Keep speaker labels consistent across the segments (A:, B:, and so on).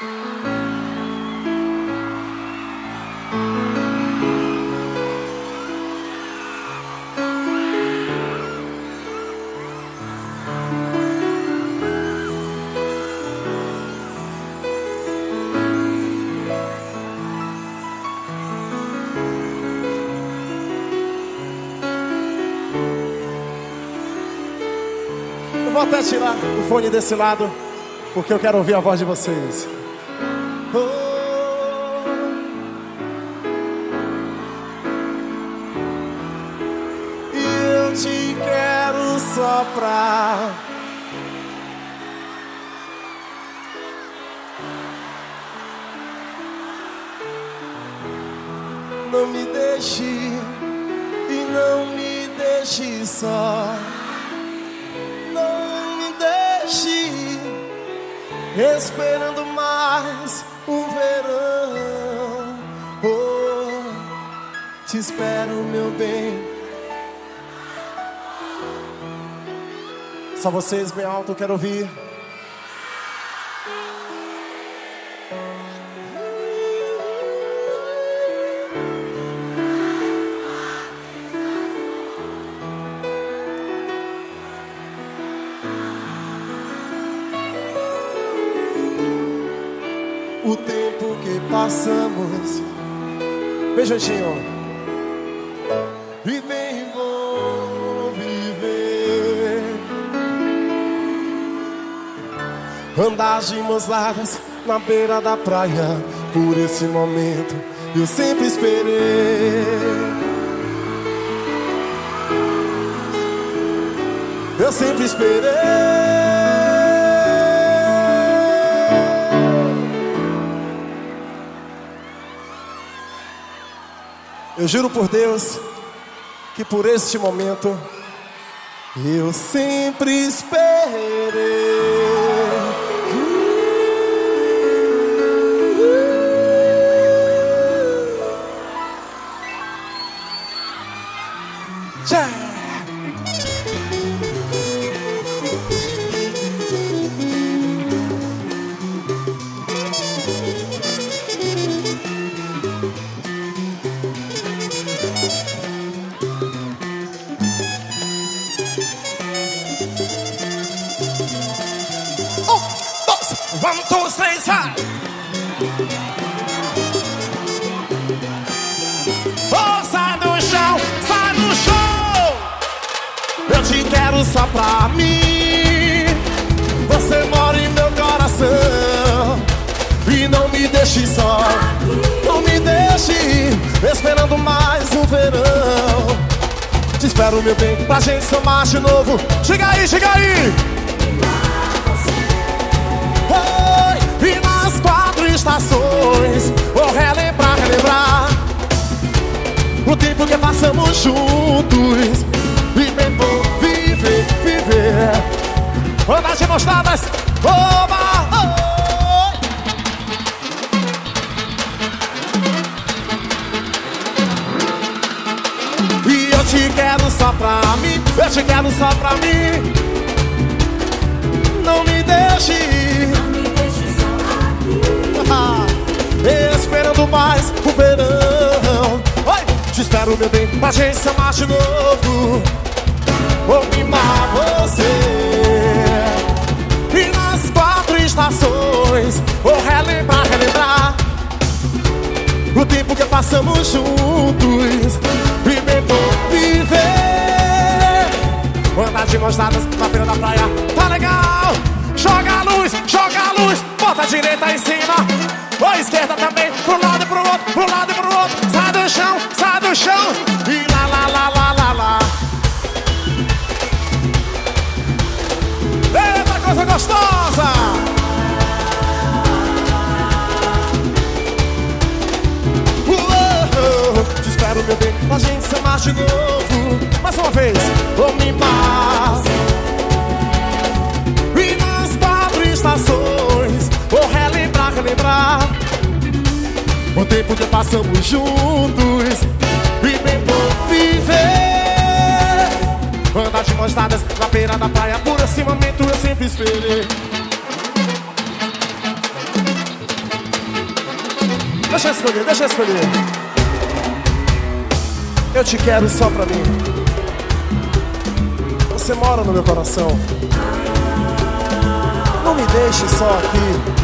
A: Vou até tirar o fone desse lado, porque eu quero ouvir a voz de vocês. E eu te quero soprar. Não me deixe e não me deixe só. Não me deixe esperando mais te espero, meu bem. Só vocês bem alto, eu quero ouvir. o tempo que passamos. Beijadinho. E bem bom viver. Andar de mãos dadas na beira da praia. Por esse momento eu sempre esperei. Eu sempre esperei. Eu juro por Deus que por este momento eu sempre esperei. Só pra mim. Você mora em meu coração. E não me deixe só. Não me deixe esperando mais um verão. Te espero, meu bem, pra gente somar de novo. Chega aí, chega aí. Oi, e nas quatro estações Vou relembrar, relembrar O tempo que passamos juntos E viver Mãos dadas Oba, oi. E eu te quero só pra mim Eu te quero só pra mim. Não me deixe. Ah, Esperando mais o verão. Oi, te espero meu bem Pra gente se amar de novo. Vou passamos juntos. E bem bom viver. Andar de mãos dadas na beira da praia. Tá legal. Joga a luz, joga a luz. Bota a direita em cima. Ou a esquerda também. Pro lado e pro outro, pro lado e pro outro. Sai do chão, sai do chão. E lá, lá, lá, lá, lá, lá. Eita, coisa gostosa Pra gente se amar de novo Mais uma vez me amar E nas quatro estações Vou relembrar, relembrar O tempo que passamos juntos. E bem bom viver Andar de mãos dadas na beira da praia Por esse momento eu sempre esperei. Deixa eu escolher, deixa eu escolher. Eu te quero só pra mim. Você mora no meu coração. Não me deixe só aqui.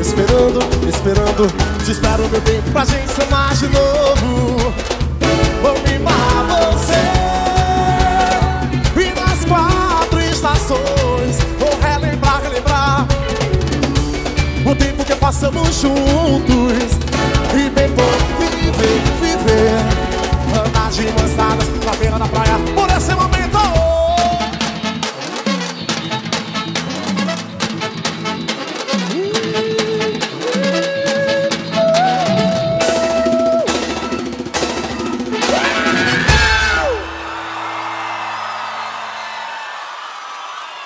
A: Esperando, esperando, te espero meu bem pra gente mais de novo. Vou mimar você e nas quatro estações vou relembrar, relembrar o tempo que passamos juntos.